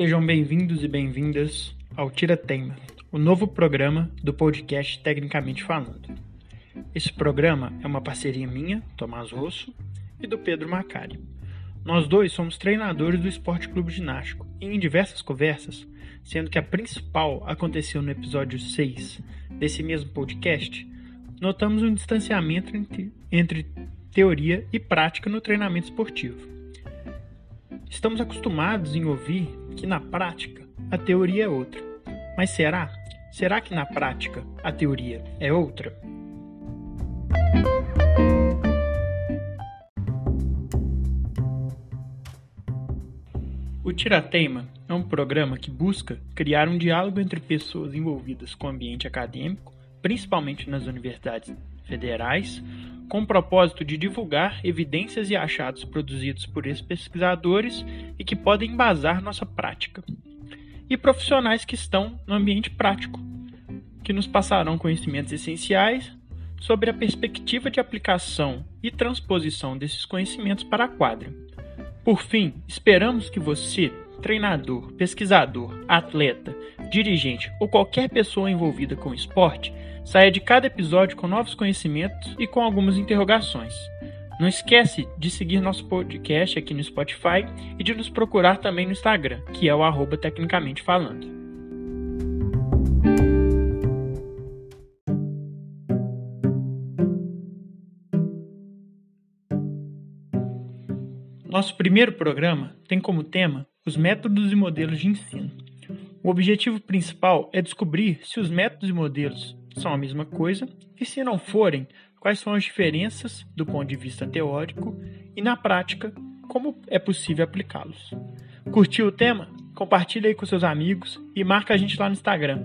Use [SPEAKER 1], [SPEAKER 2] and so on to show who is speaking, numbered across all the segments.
[SPEAKER 1] Sejam bem-vindos e bem-vindas ao Tira Tema, o novo programa do podcast Tecnicamente Falando. Esse programa é uma parceria minha, Tomás Rosso, e do Pedro Macari. Nós dois somos treinadores do Esporte Clube Ginástico e em diversas conversas, sendo que a principal aconteceu no episódio 6 desse mesmo podcast, notamos um distanciamento entre, entre teoria e prática no treinamento esportivo. Estamos acostumados em ouvir que na prática a teoria é outra. Mas será? Será que na prática a teoria é outra? O Tirateima é um programa que busca criar um diálogo entre pessoas envolvidas com o ambiente acadêmico, principalmente nas universidades federais, com o propósito de divulgar evidências e achados produzidos por esses pesquisadores e que podem embasar nossa prática. E profissionais que estão no ambiente prático, que nos passarão conhecimentos essenciais sobre a perspectiva de aplicação e transposição desses conhecimentos para a quadra. Por fim, esperamos que você, treinador, pesquisador, atleta, dirigente ou qualquer pessoa envolvida com o esporte, saia de cada episódio com novos conhecimentos e com algumas interrogações. Não esquece de seguir nosso podcast aqui no Spotify e de nos procurar também no Instagram, que é o arroba Tecnicamente Falando. Nosso primeiro programa tem como tema os métodos e modelos de ensino. O objetivo principal é descobrir se os métodos e modelos são a mesma coisa e, se não forem, quais são as diferenças do ponto de vista teórico e, na prática, como é possível aplicá-los. Curtiu o tema? Compartilhe aí com seus amigos e marca a gente lá no Instagram,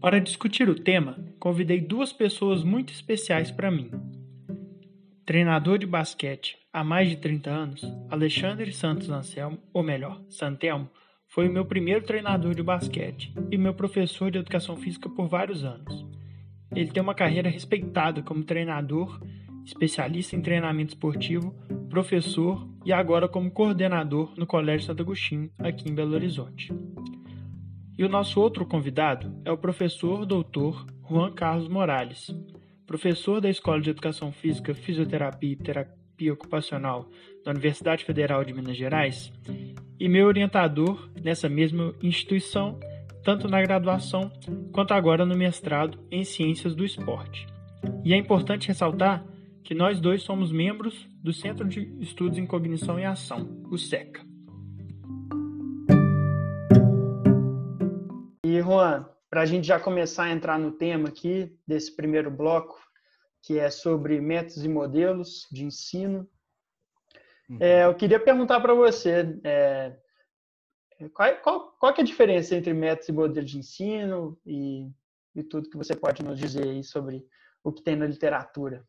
[SPEAKER 1] Para discutir o tema, convidei duas pessoas muito especiais para mim. Treinador de basquete há mais de 30 anos, Alexandre Santos Anselmo, ou melhor, Santelmo, foi o meu primeiro treinador de basquete e meu professor de educação física por vários anos. Ele tem uma carreira respeitada como treinador, especialista em treinamento esportivo, professor e agora como coordenador no Colégio Santo Agostinho, aqui em Belo Horizonte. E o nosso outro convidado é o professor doutor Juan Carlos Morales, professor da Escola de Educação Física, Fisioterapia e Terapia Ocupacional da Universidade Federal de Minas Gerais e meu orientador nessa mesma instituição, tanto na graduação quanto agora no mestrado em Ciências do Esporte. E é importante ressaltar que nós dois somos membros do Centro de Estudos em Cognição e Ação, o SECA. Juan, para a gente já começar a entrar no tema aqui desse primeiro bloco, que é sobre métodos e modelos de ensino, uhum. é, eu queria perguntar para você é, qual, qual, qual é a diferença entre métodos e modelos de ensino e, e tudo que você pode nos dizer aí sobre o que tem na literatura.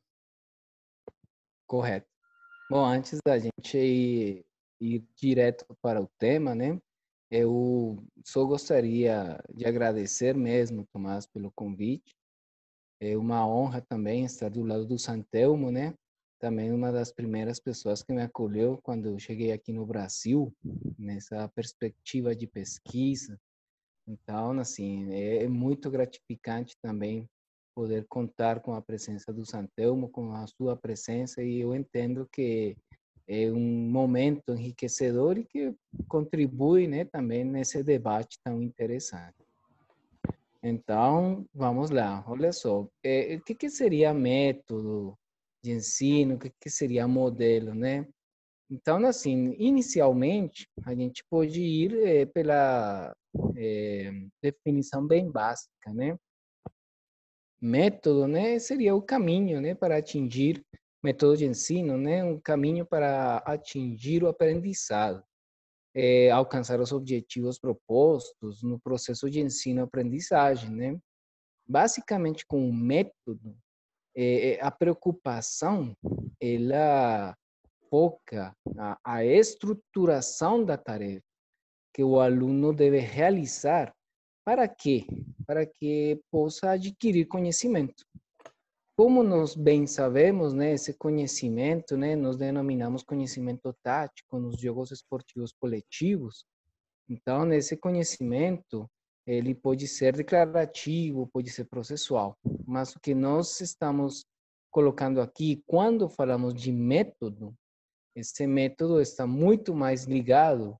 [SPEAKER 2] Correto. Bom, antes da gente ir, ir direto para o tema, né? Eu só gostaria de agradecer mesmo, Tomás, pelo convite. É uma honra também estar do lado do Santelmo, né? Também uma das primeiras pessoas que me acolheu quando eu cheguei aqui no Brasil, nessa perspectiva de pesquisa. Então, assim, é muito gratificante também poder contar com a presença do Santelmo, com a sua presença, e eu entendo que é um momento enriquecedor e que contribui né, também nesse debate tão interessante. Então, vamos lá, olha só, é, o que, que seria método de ensino, o que, que seria modelo, né? Então, assim, inicialmente, a gente pode ir é, pela é, definição bem básica, né? Método, né, seria o caminho, né, para atingir método de ensino, né, um caminho para atingir o aprendizado, é, alcançar os objetivos propostos no processo de ensino-aprendizagem, né? Basicamente, com o método, é, a preocupação ela foca a, a estruturação da tarefa que o aluno deve realizar Para quê? Para que possa adquirir conhecimento. Como nós bem sabemos, né, esse conhecimento, né, nós denominamos conhecimento tático nos jogos esportivos coletivos. Então, nesse conhecimento, ele pode ser declarativo, pode ser processual. Mas o que nós estamos colocando aqui, quando falamos de método, esse método está muito mais ligado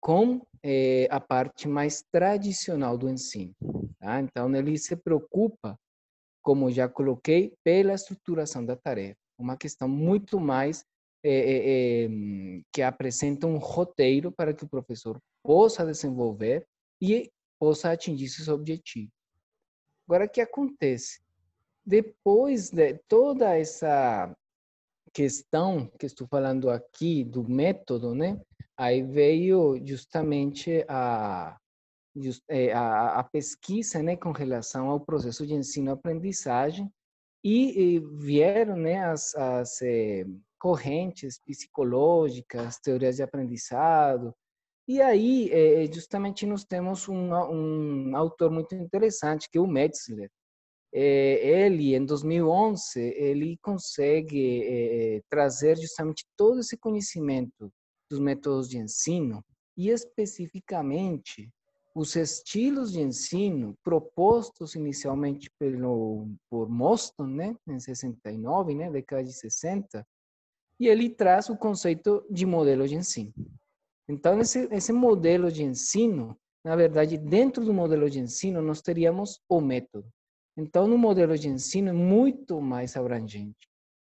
[SPEAKER 2] com é, a parte mais tradicional do ensino. Tá? Então, ele se preocupa, como já coloquei, pela estruturação da tarefa. Uma questão muito mais é, é, que apresenta um roteiro para que o professor possa desenvolver e possa atingir seus objetivos. Agora, o que acontece? Depois de toda essa questão que estou falando aqui do método, né? Aí veio justamente a, a, a pesquisa, né, com relação ao processo de ensino-aprendizagem e, e, vieram, né, as, as eh, correntes psicológicas, teorias de aprendizado, e aí, eh, justamente, nós temos um, um autor muito interessante, que é o Metzler, ele, em 2011, ele consegue trazer justamente todo esse conhecimento dos métodos de ensino e especificamente os estilos de ensino propostos inicialmente pelo por Moston, né, em 69, né, década de 60, e ele traz o conceito de modelo de ensino. Então, esse, esse modelo de ensino, na verdade, dentro do modelo de ensino, nós teríamos o método. Então, no modelo de ensino é muito mais abrangente.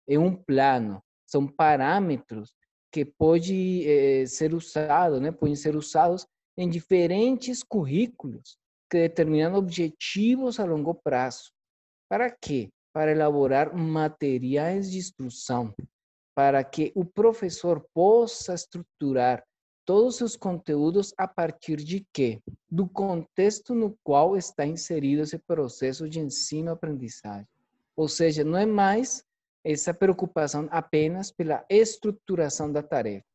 [SPEAKER 2] É um plano, são parâmetros que pode eh, ser usado, né? Podem ser usados em diferentes currículos que determinam objetivos a longo prazo. Para quê? Para elaborar materiais de instrução, para que o professor possa estruturar todos os seus conteúdos a partir de quê? Do contexto no qual está inserido esse processo de ensino-aprendizagem. Ou seja, não é mais essa preocupação apenas pela estruturação da tarefa.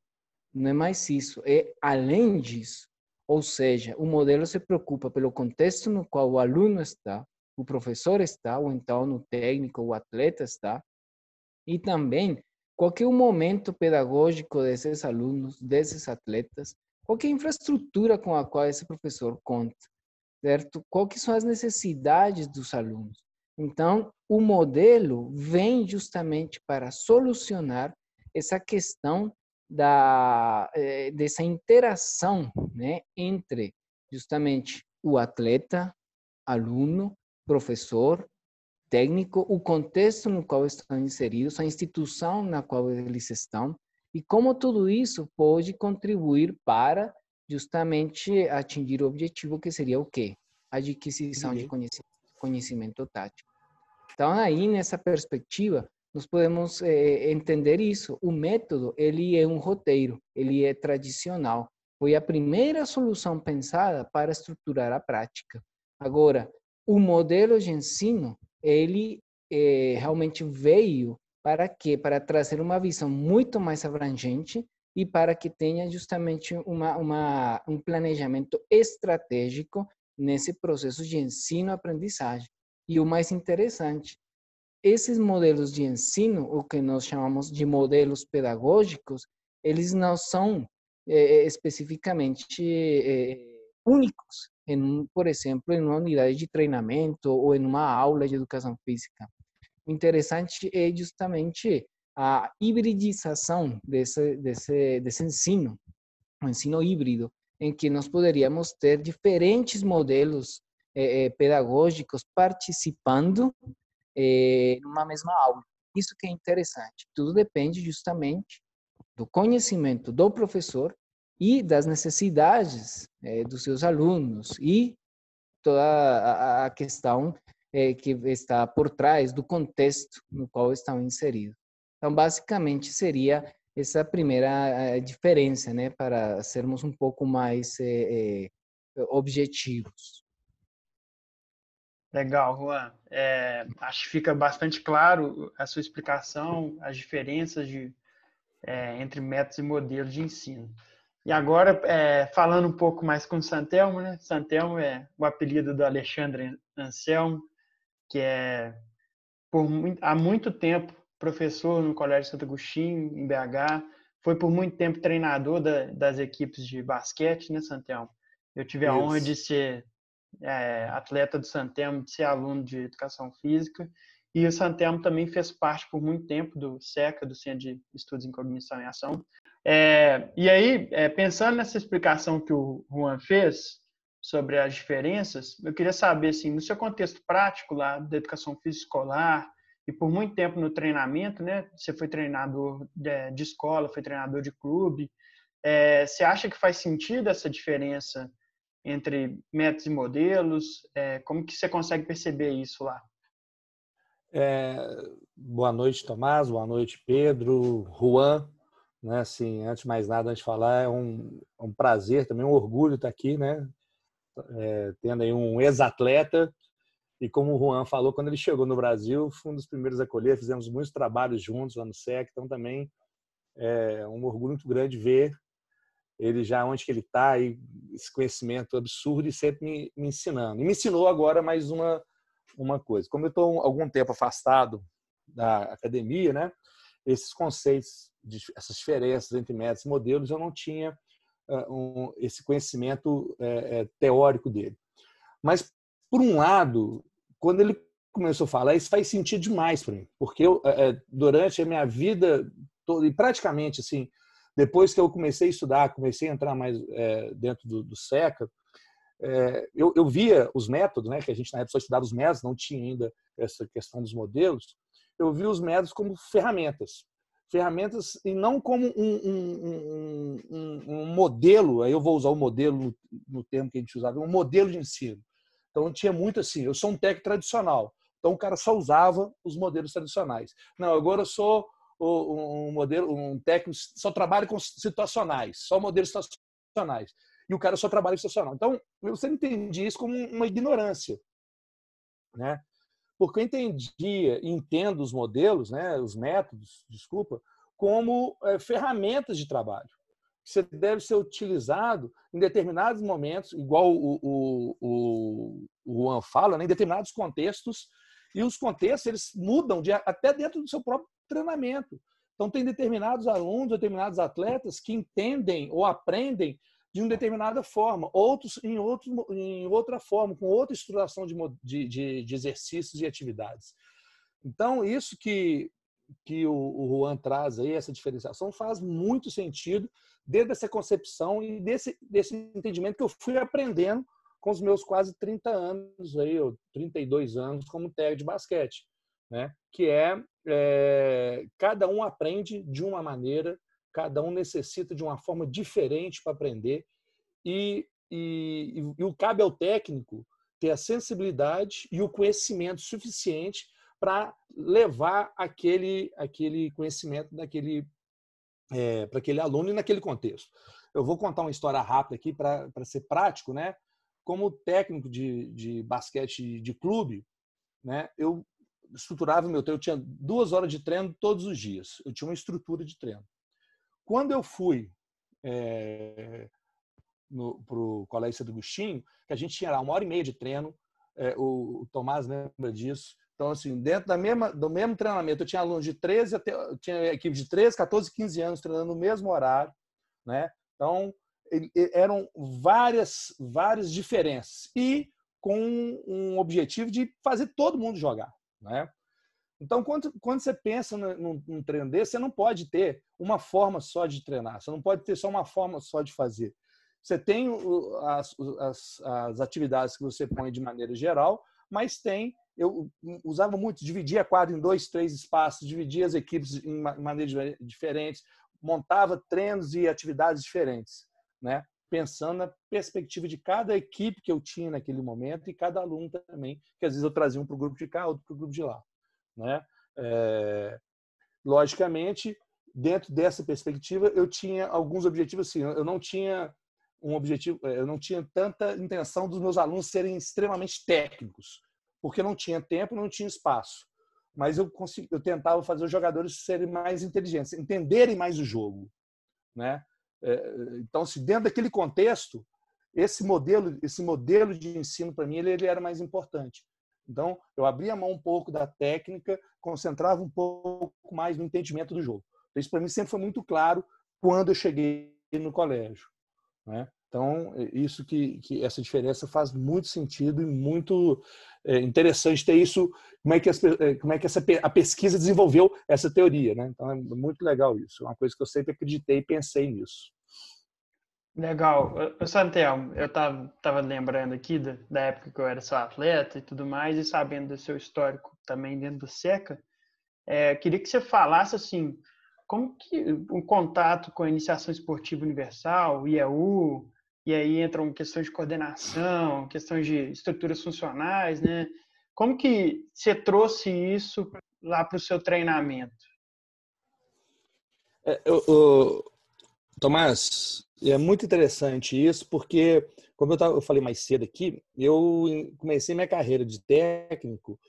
[SPEAKER 2] Não é mais isso, é além disso. Ou seja, o modelo se preocupa pelo contexto no qual o aluno está, o professor está, ou então no técnico, o atleta está, e também qual o momento pedagógico desses alunos, desses atletas? Qual a infraestrutura com a qual esse professor conta? Certo? Quais são as necessidades dos alunos? Então, o modelo vem justamente para solucionar essa questão da, eh, dessa interação né, entre justamente o atleta, aluno, professor técnico, o contexto no qual estão inseridos, a instituição na qual eles estão e como tudo isso pode contribuir para justamente atingir o objetivo que seria o quê? A adquisição de conhecimento tático. Então aí nessa perspectiva nós podemos é, entender isso. O método ele é um roteiro, ele é tradicional. Foi a primeira solução pensada para estruturar a prática. Agora, o modelo de ensino ele é, realmente veio para quê? Para trazer uma visão muito mais abrangente e para que tenha justamente uma, uma, um planejamento estratégico nesse processo de ensino-aprendizagem. E o mais interessante, esses modelos de ensino, o que nós chamamos de modelos pedagógicos, eles não são é, especificamente é, únicos em, por exemplo, em uma unidade de treinamento ou em uma aula de educação física. O interessante é justamente a hibridização desse, desse, desse ensino, o ensino híbrido, em que nós poderíamos ter diferentes modelos pedagógicos participando eh, numa mesma aula. Isso que é interessante. Tudo depende justamente do conhecimento do professor e das necessidades é, dos seus alunos e toda a, questão é, que está por trás do contexto no qual estão inseridos. Então, basicamente, seria essa primeira diferença, né, para sermos um pouco mais objetivos.
[SPEAKER 1] Legal, Juan. É, acho que fica bastante claro a sua explicação, as diferenças de, é, entre métodos e modelos de ensino.
[SPEAKER 3] E agora, é, falando um pouco mais com o Santelmo, né? Santelmo é o apelido do Alexandre Anselmo, que é por há muito tempo professor no Colégio Santo Agostinho, em BH, foi por muito tempo treinador da, das equipes de basquete, né, Santelmo? Eu tive a Isso. honra de ser é, atleta do Santelmo, de ser aluno de educação física, e o Santelmo também fez parte por muito tempo do SECA, do Centro de Estudos em Cognição e Ação, é, e aí, é, pensando nessa explicação que o Juan fez sobre as diferenças, eu queria saber, assim, no seu contexto prático lá da educação física escolar e por muito tempo no treinamento, né? Você foi treinador de, de escola, foi treinador de clube. É, você acha que faz sentido essa diferença entre métodos e modelos? É, como que você consegue perceber isso lá?
[SPEAKER 4] É, boa noite, Tomás. Boa noite, Pedro, Juan. Né? Assim, antes de mais nada, antes de falar, é um, é um prazer, também um orgulho estar aqui, né? É, tendo aí um ex-atleta. E como o Juan falou, quando ele chegou no Brasil, foi um dos primeiros a acolher, fizemos muitos trabalhos juntos lá no SEC, então também é um orgulho muito grande ver ele já onde que ele está, esse conhecimento absurdo e sempre me, me, ensinando. E me ensinou agora mais uma, uma coisa. Como eu estou algum tempo afastado da academia, né? esses conceitos, essas diferenças entre métodos e modelos, eu não tinha uh, um, esse conhecimento uh, teórico dele. Mas, por um lado, quando ele começou a falar, isso faz sentido demais para mim, porque eu, uh, durante a minha vida toda, e praticamente assim, depois que eu comecei a estudar, comecei a entrar mais dentro do, do SECA, eu, eu, via os métodos, né, que a gente na época só estudava os métodos, não tinha ainda essa questão dos modelos, eu vi os métodos como ferramentas. Ferramentas e não como um, um, um, um modelo, aí eu vou usar o modelo no termo que a gente usava, um modelo de ensino. Então tinha muito assim, eu sou um técnico tradicional, então o cara só usava os modelos tradicionais. Não, agora eu sou um modelo, um técnico só trabalha com situacionais, só modelos situacionais. E o cara só trabalha com situacional. Então, eu sempre entendi isso como uma ignorância, né? porque eu entendia, entendo os modelos, né, os métodos, desculpa, como é, ferramentas de trabalho. Você deve ser utilizado em determinados momentos, igual o, o, o, o Juan fala, né, em determinados contextos, e os contextos eles mudam de, até dentro do seu próprio treinamento. Então, tem determinados alunos, determinados atletas que entendem ou aprendem de uma determinada forma, outros em, outro, em outra forma, com outra estruturação de, de, de exercícios e atividades. Então, isso que, que o, o Juan traz aí, essa diferenciação, faz muito sentido desde essa concepção e desse, desse entendimento que eu fui aprendendo com os meus quase 30 anos, aí, ou 32 anos como técnico de basquete. Né? Que é, é, cada um aprende de uma maneira cada um necessita de uma forma diferente para aprender e, e, e, o cabe ao técnico ter a sensibilidade e o conhecimento suficiente para levar aquele, aquele conhecimento daquele, é, para aquele aluno e naquele contexto. Eu vou contar uma história rápida aqui para ser prático, né? Como técnico de, de basquete de clube, né? Eu estruturava o meu treino, eu tinha duas horas de treino todos os dias. Eu tinha uma estrutura de treino. Quando eu fui é, para o Colégio Santo Agostinho, que a gente tinha lá uma hora e meia de treino, é, o, o, Tomás lembra disso. Então, assim, dentro da mesma, do mesmo treinamento, eu tinha alunos de 13 até. tinha equipe de 13, 14, 15 anos treinando no mesmo horário. Né? Então, eram várias, várias diferenças. E com um objetivo de fazer todo mundo jogar. Né? Então, quando, quando você pensa num, num treino desse, você não pode ter uma forma só de treinar, você não pode ter só uma forma só de fazer. Você tem as, as, as atividades que você põe de maneira geral, mas tem eu usava muito, dividia a quadra em dois, três espaços, dividia as equipes em maneiras diferentes, montava treinos e atividades diferentes, né? Pensando na perspectiva de cada equipe que eu tinha naquele momento e cada aluno também, que às vezes eu trazia um para o grupo de cá, outro para o grupo de lá. Né? É, logicamente, dentro dessa perspectiva, eu tinha alguns objetivos assim. Eu não tinha um objetivo, é, eu não tinha tanta intenção dos meus alunos serem extremamente técnicos, porque não tinha tempo, não tinha espaço. Mas eu, eu tentava fazer os jogadores serem mais inteligentes, entenderem mais o jogo, né? É, então, se dentro daquele contexto, esse modelo, esse modelo de ensino para mim ele, ele, era mais importante. Então, eu abria a mão um pouco da técnica, concentrava um pouco mais no entendimento do jogo. Então, isso para mim sempre foi muito claro quando eu cheguei no colégio. Né? Então, é isso que, que, essa diferença faz muito sentido e muito é, interessante ter isso, como é que, as, é, como é que essa, a pesquisa desenvolveu essa teoria. Né? Então, é muito legal isso. É uma coisa que eu sempre acreditei e pensei nisso.
[SPEAKER 3] Legal. Santelmo, eu estava tava lembrando aqui da, da, época que eu era seu atleta e tudo mais, e sabendo do seu histórico também dentro do SECA, é, queria que você falasse assim, como que o contato com a iniciação esportiva universal, IEU, e aí entram questões de coordenação, questões de estruturas funcionais, né? Como que você trouxe isso lá para o seu treinamento?
[SPEAKER 4] É, eu, eu, Tomás, é muito interessante isso, porque, como eu, tava, eu falei mais cedo aqui, eu comecei minha carreira de técnico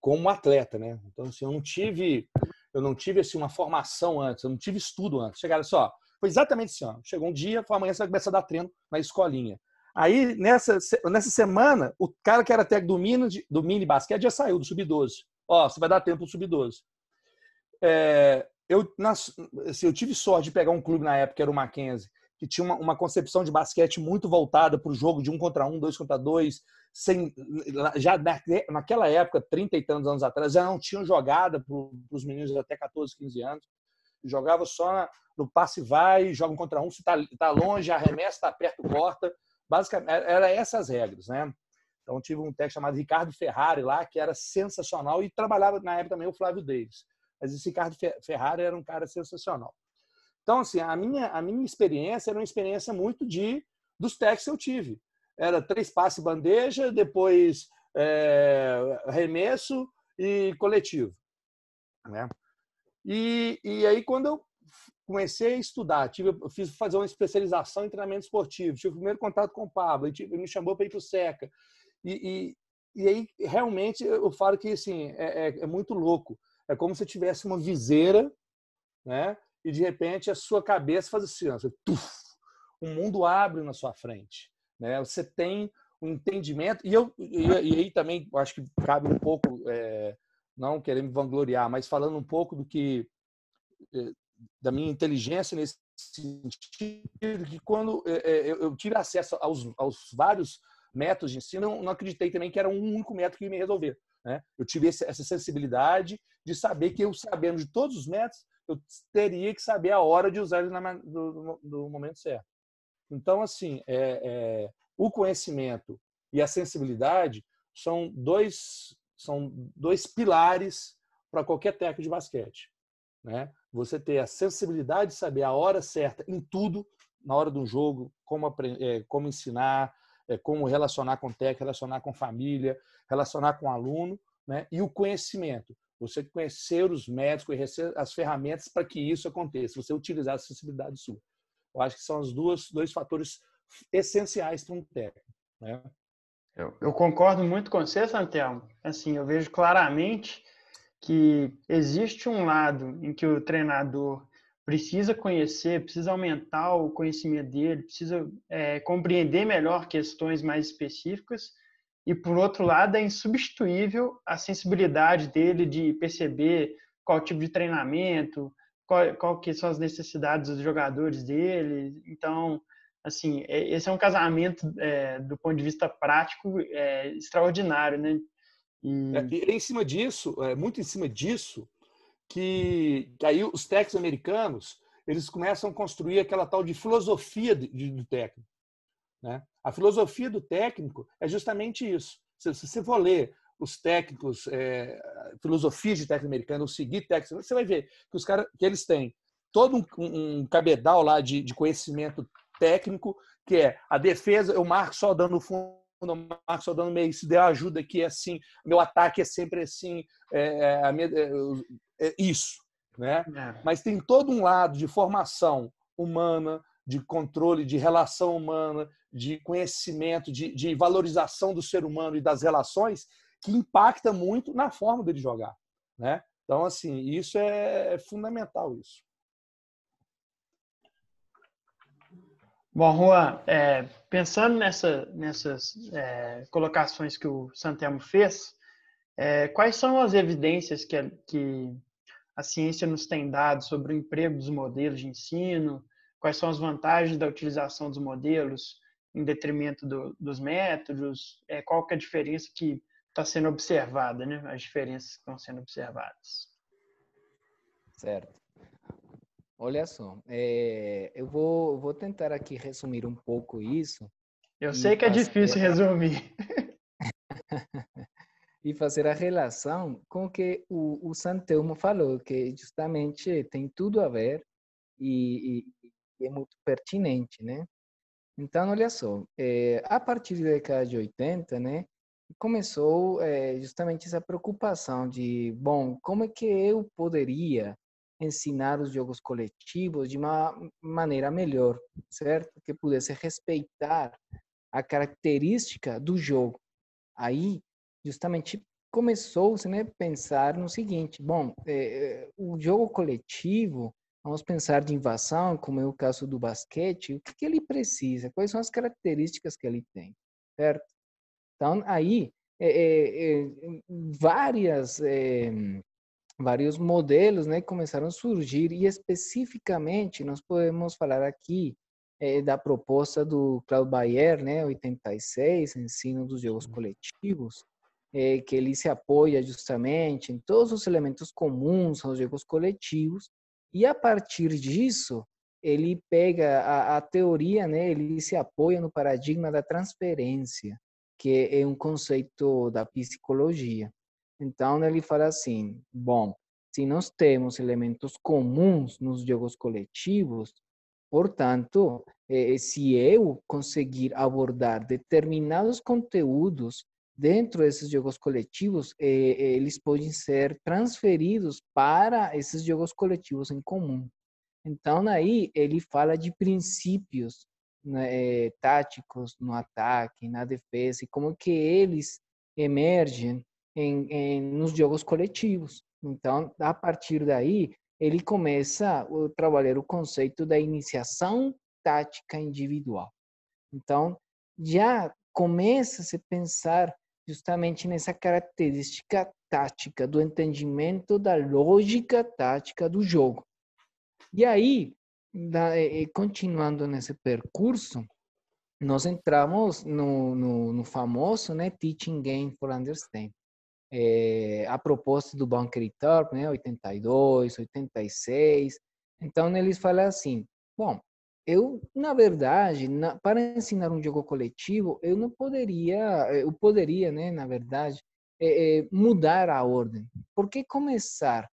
[SPEAKER 4] como atleta, né? Então, assim, eu não tive, eu não tive assim, uma formação antes, eu não tive estudo antes. Chegaram só, foi exatamente assim, ó. Chegou um dia, falou, amanhã você vai começar a dar treino na escolinha. Aí, nessa, nessa semana, o cara que era técnico do mini, do mini basquete já saiu, do sub-12. Ó, você vai dar tempo pro sub-12. É, eu, assim, eu tive sorte de pegar um clube na época, que era o Mackenzie, que tinha uma, uma concepção de basquete muito voltada para o jogo de um contra um, dois contra dois. Sem, já naquela época, 30 e tantos anos atrás, já não tinham jogada para os meninos até 14, 15 anos. Jogava só no passe vai, joga um contra um, se está tá longe, arremessa, está perto, corta. Basicamente, era essas regras, né? Então, tive um técnico chamado Ricardo Ferrari lá, que era sensacional, e trabalhava na época também o Flávio Davis. Mas esse Ricardo Ferrari era um cara sensacional. Então, assim, a minha, a minha experiência era uma experiência muito de dos técnicos que eu tive. Era três passes bandeja, depois é, remesso e coletivo. Né? E, e aí, quando eu comecei a estudar, tive, fiz fazer uma especialização em treinamento esportivo, tive o primeiro contato com o Pablo, ele me chamou para ir para o SECA. E, e, e, aí, realmente, eu falo que assim, é, é, é muito louco. É como se tivesse uma viseira, né? E de repente a sua cabeça faz assim, tuf, o mundo abre na sua frente, né? Você tem um entendimento e eu e, e aí também acho que cabe um pouco, é, não querer me vangloriar, mas falando um pouco do que é, da minha inteligência nesse sentido, que quando é, eu tive acesso aos, aos vários métodos de ensino, eu não acreditei também que era um único método que ia me resolver. Né? Eu tive essa sensibilidade de saber que eu, sabendo de todos os métodos, eu teria que saber a hora de usar ele no, no momento certo. Então, assim, é, é, o conhecimento e a sensibilidade são dois, são dois pilares para qualquer técnico de basquete. Né? Você ter a sensibilidade de saber a hora certa em tudo, na hora do jogo, como, é, como ensinar, é, como relacionar com técnico, relacionar com família, relacionar com aluno, né? e o conhecimento. Você conhecer os médicos, conhecer as ferramentas para que isso aconteça, você utilizar a sensibilidade sua. Eu acho que são os dois, dois fatores essenciais para um técnico. Né?
[SPEAKER 3] Eu, eu, concordo muito com você, Santelmo. Assim, eu vejo claramente que existe um lado em que o treinador precisa conhecer, precisa aumentar o conhecimento dele, precisa é, compreender melhor questões mais específicas, e por outro lado é insubstituível a sensibilidade dele de perceber qual tipo de treinamento, qual, qual que são as necessidades dos jogadores dele. Então, assim, é, esse é um casamento é, do ponto de vista prático é, extraordinário, né?
[SPEAKER 4] E... É, e em cima disso, é, muito em cima disso, que, que aí os técnicos americanos eles começam a construir aquela tal de filosofia de, de, do técnico. Né? A filosofia do técnico é justamente isso. Se, se você for ler os técnicos, é, filosofias de técnico americano, ou seguir técnicos, você vai ver que os caras que eles têm todo um, um cabedal lá de, de, conhecimento técnico, que é a defesa, eu marco só dando fundo, eu marco só dando meio, se der ajuda aqui é assim, meu ataque é sempre assim, é, é, minha, é, é isso, né? É. Mas tem todo um lado de formação humana, de controle, de relação humana, de conhecimento, de, de valorização do ser humano e das relações, que impacta muito na forma dele jogar, né? Então, assim, isso é, é fundamental isso.
[SPEAKER 1] Bom, Juan, é, pensando nessa, nessas é, colocações que o Santelmo fez, é, quais são as evidências que a, que a ciência nos tem dado sobre o emprego dos modelos de ensino? Quais são as vantagens da utilização dos modelos em detrimento do, dos métodos? É, qual que é a diferença que está sendo observada, né? As diferenças que estão sendo observadas.
[SPEAKER 2] Certo. Olha só, é, eu vou, vou tentar aqui resumir um pouco isso.
[SPEAKER 1] Eu sei que é difícil resumir.
[SPEAKER 2] e fazer a relação com o que o, o Santelmo falou, que justamente tem tudo a ver e, e é muito pertinente, né? Então, olha só, é, a partir da década de 80, né, começou é, justamente essa preocupação de, bom, como é que eu poderia ensinar os jogos coletivos de uma maneira melhor, certo? Que pudesse respeitar a característica do jogo. Aí, justamente começou-se né, pensar no seguinte: bom, é, o jogo coletivo, vamos pensar de invasão, como é o caso do basquete, o que, que ele precisa? Quais são as características que ele tem, certo? Então, aí, é, é, várias vários modelos né, começaram a surgir e especificamente nós podemos falar aqui é, da proposta do Claude Bayer, né, 86, ensino dos jogos coletivos, é, que ele se apoia justamente em todos os elementos comuns aos jogos coletivos e a partir disso ele pega a, a teoria, né, ele se apoia no paradigma da transferência, que é um conceito da psicologia. Então ele fala assim: bom, se nós temos elementos comuns nos jogos coletivos, portanto, eh, se eu conseguir abordar determinados conteúdos dentro desses jogos coletivos, eh, eles podem ser transferidos para esses jogos coletivos em comum. Então, aí ele fala de princípios né, táticos no ataque, na defesa, e como que eles emergem em, em, nos jogos coletivos. Então, a partir daí, ele começa a trabalhar o conceito da iniciação tática individual. Então, já começa a se pensar justamente nessa característica tática, do entendimento da lógica tática do jogo. E aí, continuando nesse percurso, nós entramos no, no, no famoso né, Teaching Game for Understanding é, a proposta do Bunker Thorpe, né, 82, 86. Então, eles falam assim, bom, eu, na verdade, na, para ensinar um jogo coletivo, eu não poderia, eu poderia, né, na verdade, é, é, mudar a ordem. Por que começar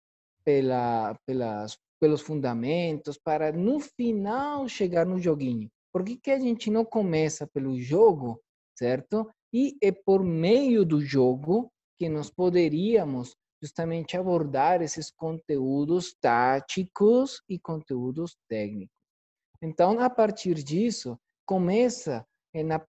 [SPEAKER 2] pela, pelas, pelos fundamentos para, no final, chegar no joguinho? Por que, que a gente não começa pelo jogo, certo? E é por meio do jogo que nós poderíamos justamente abordar esses conteúdos táticos e conteúdos técnicos. Então, a partir disso, começa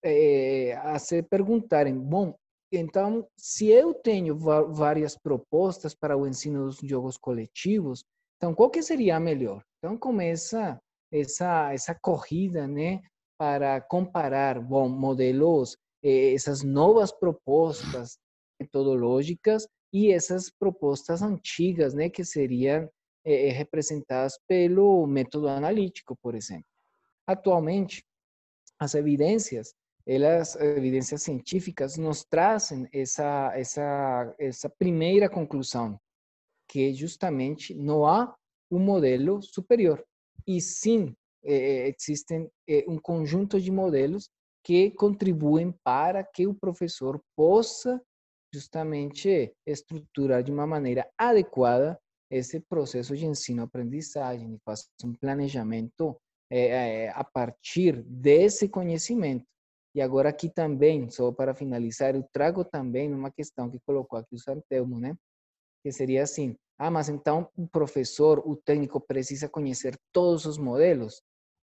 [SPEAKER 2] é, a se perguntarem, bom, então, se eu tenho várias propostas para o ensino dos jogos coletivos, então qual que seria a melhor? Então começa essa essa corrida, né, para comparar, bom, modelos, eh, essas novas propostas metodológicas e essas propostas antigas, né, que seriam é, representadas pelo método analítico, por exemplo. Atualmente, as evidências, elas, evidências científicas, nos trazem essa, essa, essa primeira conclusão, que justamente não há um modelo superior, e sim existem um conjunto de modelos que contribuem para que o professor possa justamente estruturar de uma maneira adequada esse processo de ensino-aprendizagem, fazer um planejamento é, é, a partir desse conhecimento. E agora aqui também, só para finalizar, eu trago também uma questão que colocou aqui o Santelmo, né? Que seria assim, ah, mas então o professor, o técnico precisa conhecer todos os modelos?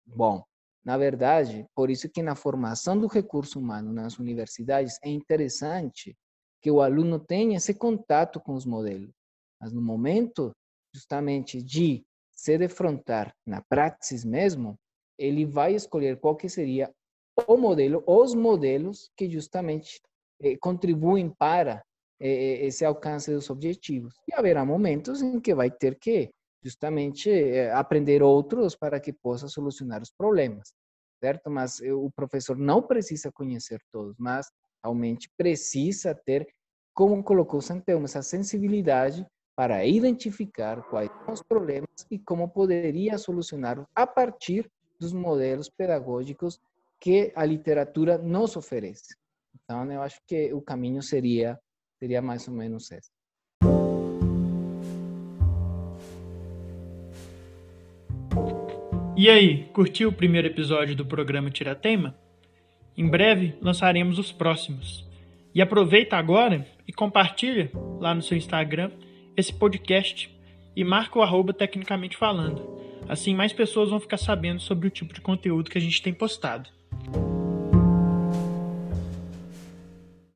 [SPEAKER 2] Bom, na verdade, por isso que na formação do recurso humano nas universidades é interessante que o aluno tenha esse contato com os modelos. Mas no momento, justamente, de se defrontar na praxis mesmo, ele vai escolher qual que seria o modelo, os modelos que justamente eh, contribuem para eh, esse alcance dos objetivos. E haverá momentos em que vai ter que justamente eh, aprender outros para que possa solucionar os problemas, certo? Mas o professor não precisa conhecer todos, mas realmente precisa ter, como colocou Santelmo, essa sensibilidade para identificar quais são os problemas e como poderia solucioná-los a partir dos modelos pedagógicos que a literatura nos oferece. Então, eu acho que o caminho seria seria mais ou menos esse.
[SPEAKER 1] E aí, curtiu o primeiro episódio do programa Tiratema? Em breve lançaremos os próximos. E aproveita agora e compartilha lá no seu Instagram esse podcast e marca o arroba tecnicamente falando. Assim mais pessoas vão ficar sabendo sobre o tipo de conteúdo que a gente tem postado.